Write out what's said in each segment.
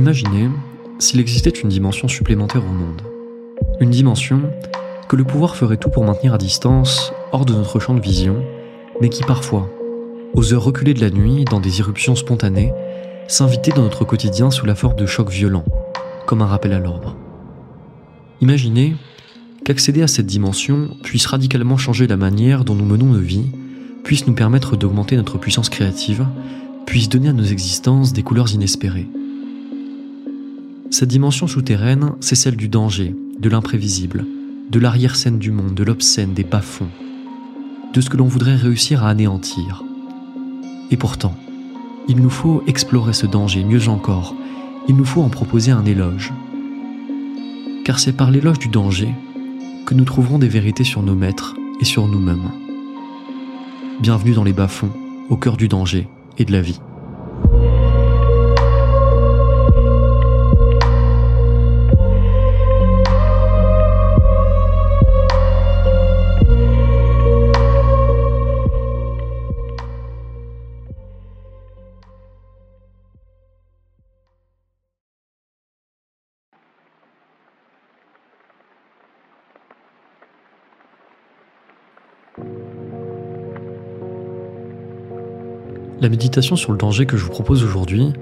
Imaginez s'il existait une dimension supplémentaire au monde. Une dimension que le pouvoir ferait tout pour maintenir à distance, hors de notre champ de vision, mais qui parfois, aux heures reculées de la nuit, dans des irruptions spontanées, s'invitait dans notre quotidien sous la forme de chocs violents, comme un rappel à l'ordre. Imaginez qu'accéder à cette dimension puisse radicalement changer la manière dont nous menons nos vies, puisse nous permettre d'augmenter notre puissance créative, puisse donner à nos existences des couleurs inespérées. Cette dimension souterraine, c'est celle du danger, de l'imprévisible, de l'arrière-scène du monde, de l'obscène, des bas-fonds, de ce que l'on voudrait réussir à anéantir. Et pourtant, il nous faut explorer ce danger, mieux encore, il nous faut en proposer un éloge. Car c'est par l'éloge du danger que nous trouverons des vérités sur nos maîtres et sur nous-mêmes. Bienvenue dans les bas-fonds, au cœur du danger et de la vie. La méditation sur le danger que je vous propose aujourd'hui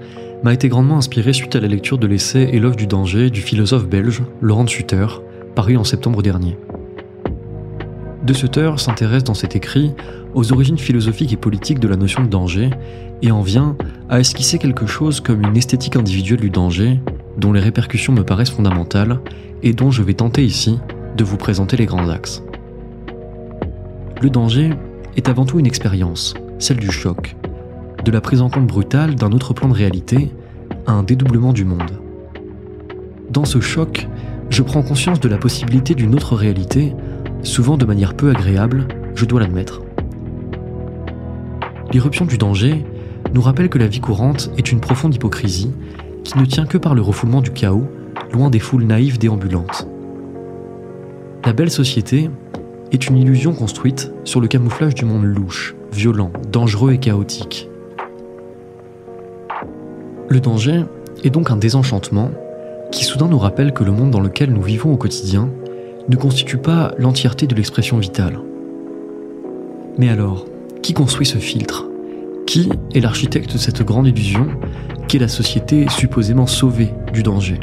m'a été grandement inspirée suite à la lecture de l'essai Et l'œuvre du danger du philosophe belge Laurent Sutter, paru en septembre dernier. De Sutter s'intéresse dans cet écrit aux origines philosophiques et politiques de la notion de danger et en vient à esquisser quelque chose comme une esthétique individuelle du danger dont les répercussions me paraissent fondamentales et dont je vais tenter ici de vous présenter les grands axes. Le danger est avant tout une expérience, celle du choc, de la prise en compte brutale d'un autre plan de réalité à un dédoublement du monde. Dans ce choc, je prends conscience de la possibilité d'une autre réalité, souvent de manière peu agréable, je dois l'admettre. L'irruption du danger nous rappelle que la vie courante est une profonde hypocrisie qui ne tient que par le refoulement du chaos, loin des foules naïves déambulantes. La belle société est une illusion construite sur le camouflage du monde louche, violent, dangereux et chaotique. Le danger est donc un désenchantement qui soudain nous rappelle que le monde dans lequel nous vivons au quotidien ne constitue pas l'entièreté de l'expression vitale. Mais alors, qui construit ce filtre? Qui est l'architecte de cette grande illusion qu'est la société supposément sauvée du danger?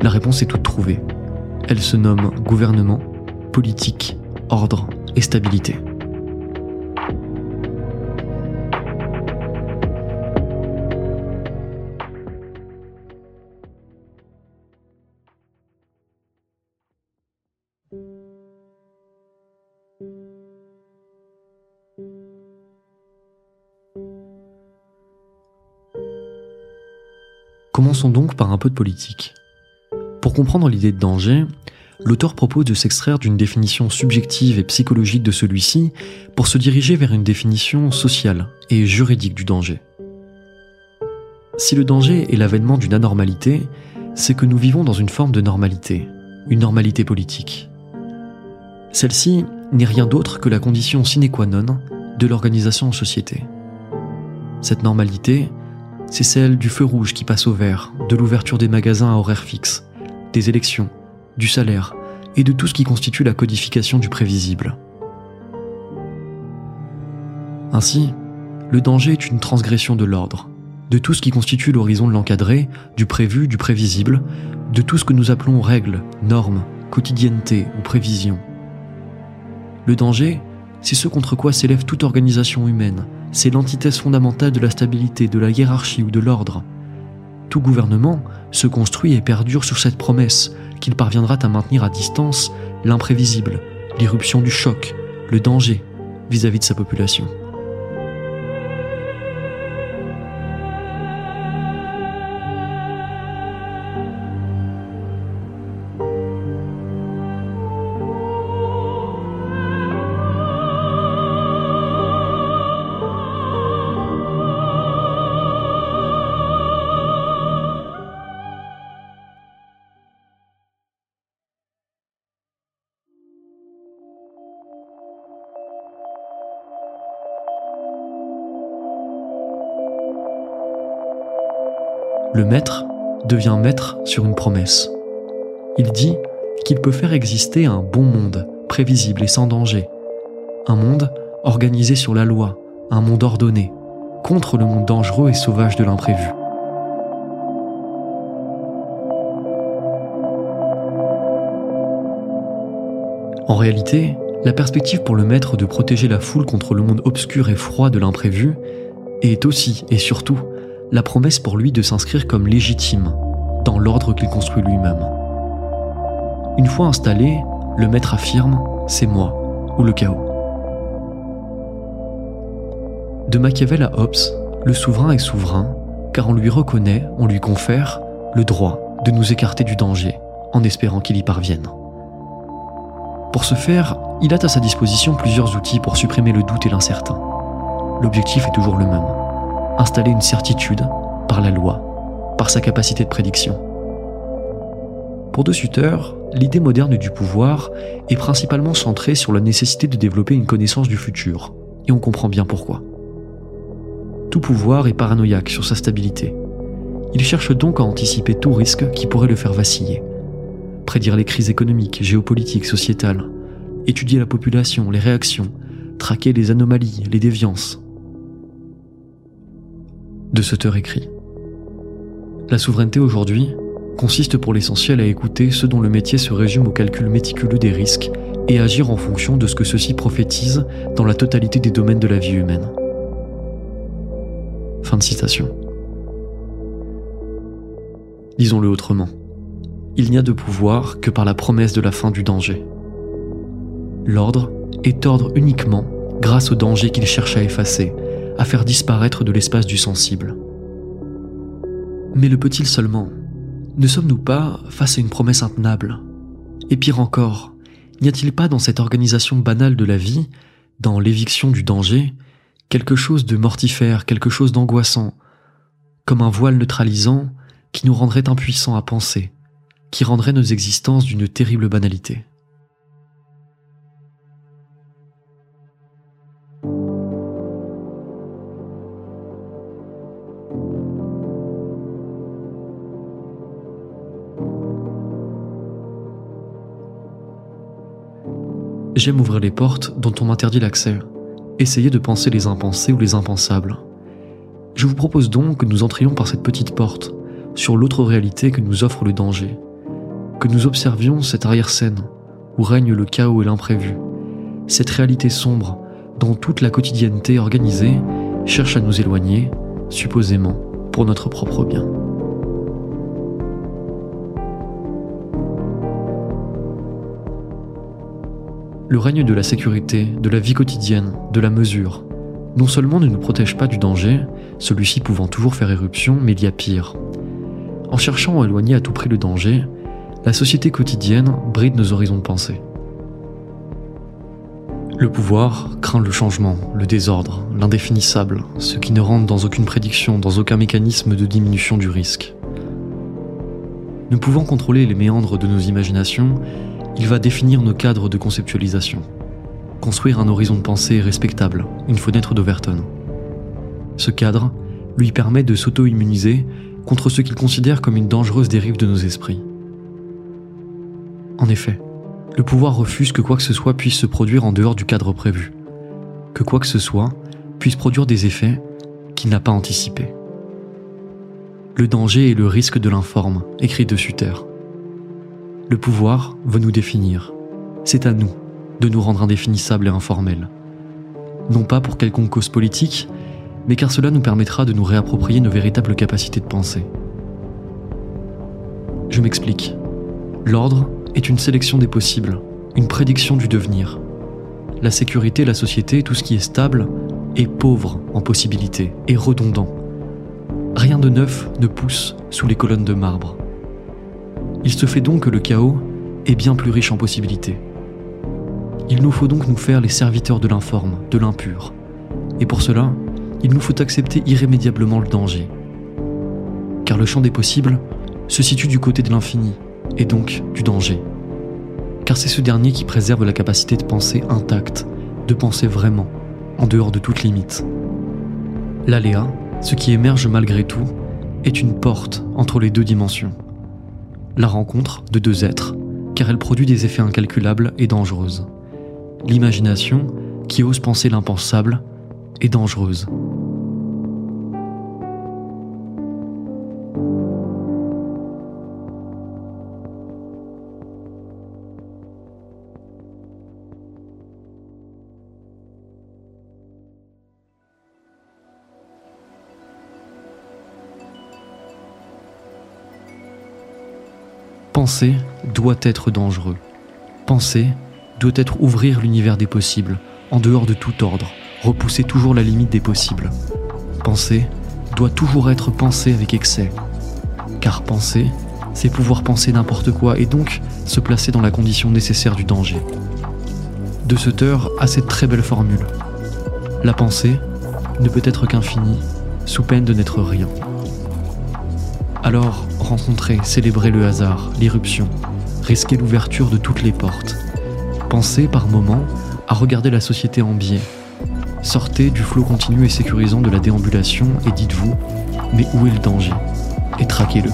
La réponse est toute trouvée. Elle se nomme gouvernement, politique, ordre et stabilité. Commençons donc par un peu de politique. Pour comprendre l'idée de danger, l'auteur propose de s'extraire d'une définition subjective et psychologique de celui-ci pour se diriger vers une définition sociale et juridique du danger. Si le danger est l'avènement d'une anormalité, c'est que nous vivons dans une forme de normalité, une normalité politique. Celle-ci n'est rien d'autre que la condition sine qua non de l'organisation en société. Cette normalité, c'est celle du feu rouge qui passe au vert, de l'ouverture des magasins à horaire fixe, des élections, du salaire et de tout ce qui constitue la codification du prévisible. Ainsi, le danger est une transgression de l'ordre, de tout ce qui constitue l'horizon de l'encadré, du prévu, du prévisible, de tout ce que nous appelons règles, normes, quotidienneté ou prévision. Le danger, c'est ce contre quoi s'élève toute organisation humaine, c'est l'antithèse fondamentale de la stabilité, de la hiérarchie ou de l'ordre. Tout gouvernement se construit et perdure sur cette promesse qu'il parviendra à maintenir à distance l'imprévisible, l'irruption du choc, le danger vis-à-vis -vis de sa population. Le maître devient maître sur une promesse. Il dit qu'il peut faire exister un bon monde, prévisible et sans danger. Un monde organisé sur la loi, un monde ordonné, contre le monde dangereux et sauvage de l'imprévu. En réalité, la perspective pour le maître de protéger la foule contre le monde obscur et froid de l'imprévu est aussi et surtout la promesse pour lui de s'inscrire comme légitime dans l'ordre qu'il construit lui-même. Une fois installé, le maître affirme c'est moi ou le chaos. De Machiavel à Hobbes, le souverain est souverain car on lui reconnaît, on lui confère le droit de nous écarter du danger en espérant qu'il y parvienne. Pour ce faire, il a à sa disposition plusieurs outils pour supprimer le doute et l'incertain. L'objectif est toujours le même, installer une certitude par la loi, par sa capacité de prédiction. Pour De Sutter, l'idée moderne du pouvoir est principalement centrée sur la nécessité de développer une connaissance du futur, et on comprend bien pourquoi. Tout pouvoir est paranoïaque sur sa stabilité. Il cherche donc à anticiper tout risque qui pourrait le faire vaciller, prédire les crises économiques, géopolitiques, sociétales, étudier la population, les réactions, traquer les anomalies, les déviances. De Sutter écrit La souveraineté aujourd'hui consiste pour l'essentiel à écouter ceux dont le métier se résume au calcul méticuleux des risques et agir en fonction de ce que ceux-ci prophétisent dans la totalité des domaines de la vie humaine. Fin de citation. Disons-le autrement il n'y a de pouvoir que par la promesse de la fin du danger. L'ordre est ordre uniquement grâce au danger qu'il cherche à effacer, à faire disparaître de l'espace du sensible. Mais le peut-il seulement? Ne sommes-nous pas face à une promesse intenable? Et pire encore, n'y a-t-il pas dans cette organisation banale de la vie, dans l'éviction du danger, quelque chose de mortifère, quelque chose d'angoissant, comme un voile neutralisant qui nous rendrait impuissants à penser, qui rendrait nos existences d'une terrible banalité? J'aime ouvrir les portes dont on m'interdit l'accès, essayer de penser les impensés ou les impensables. Je vous propose donc que nous entrions par cette petite porte, sur l'autre réalité que nous offre le danger, que nous observions cette arrière-scène où règne le chaos et l'imprévu, cette réalité sombre dont toute la quotidienneté organisée cherche à nous éloigner, supposément pour notre propre bien. Le règne de la sécurité, de la vie quotidienne, de la mesure, non seulement ne nous protège pas du danger, celui-ci pouvant toujours faire éruption, mais il y a pire. En cherchant à éloigner à tout prix le danger, la société quotidienne bride nos horizons de pensée. Le pouvoir craint le changement, le désordre, l'indéfinissable, ce qui ne rentre dans aucune prédiction, dans aucun mécanisme de diminution du risque. Ne pouvant contrôler les méandres de nos imaginations, il va définir nos cadres de conceptualisation, construire un horizon de pensée respectable, une fenêtre d'Overton. Ce cadre lui permet de s'auto-immuniser contre ce qu'il considère comme une dangereuse dérive de nos esprits. En effet, le pouvoir refuse que quoi que ce soit puisse se produire en dehors du cadre prévu, que quoi que ce soit puisse produire des effets qu'il n'a pas anticipés. Le danger et le risque de l'informe, écrit de Suter. Le pouvoir veut nous définir. C'est à nous de nous rendre indéfinissables et informels. Non pas pour quelconque cause politique, mais car cela nous permettra de nous réapproprier nos véritables capacités de pensée. Je m'explique. L'ordre est une sélection des possibles, une prédiction du devenir. La sécurité, la société, tout ce qui est stable, est pauvre en possibilités et redondant. Rien de neuf ne pousse sous les colonnes de marbre. Il se fait donc que le chaos est bien plus riche en possibilités. Il nous faut donc nous faire les serviteurs de l'informe, de l'impur. Et pour cela, il nous faut accepter irrémédiablement le danger. Car le champ des possibles se situe du côté de l'infini, et donc du danger. Car c'est ce dernier qui préserve la capacité de penser intacte, de penser vraiment, en dehors de toute limite. L'aléa, ce qui émerge malgré tout, est une porte entre les deux dimensions. La rencontre de deux êtres, car elle produit des effets incalculables et dangereuses. L'imagination, qui ose penser l'impensable, est dangereuse. Penser doit être dangereux. Penser doit être ouvrir l'univers des possibles, en dehors de tout ordre, repousser toujours la limite des possibles. Penser doit toujours être pensé avec excès. Car penser, c'est pouvoir penser n'importe quoi et donc se placer dans la condition nécessaire du danger. De Sutter a cette très belle formule. La pensée ne peut être qu'infinie, sous peine de n'être rien. Alors, rencontrer, célébrer le hasard, l'irruption, risquer l'ouverture de toutes les portes. Pensez par moments à regarder la société en biais. Sortez du flot continu et sécurisant de la déambulation et dites-vous, mais où est le danger? Et traquez-le.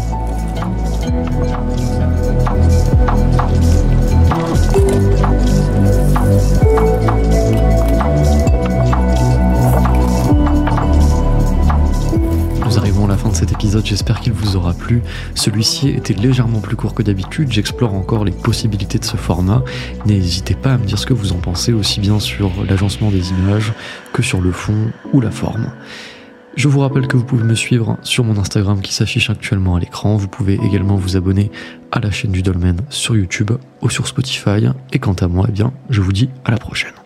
Cet épisode, j'espère qu'il vous aura plu. Celui-ci était légèrement plus court que d'habitude, j'explore encore les possibilités de ce format. N'hésitez pas à me dire ce que vous en pensez, aussi bien sur l'agencement des images que sur le fond ou la forme. Je vous rappelle que vous pouvez me suivre sur mon Instagram qui s'affiche actuellement à l'écran. Vous pouvez également vous abonner à la chaîne du Dolmen sur YouTube ou sur Spotify. Et quant à moi, eh bien, je vous dis à la prochaine.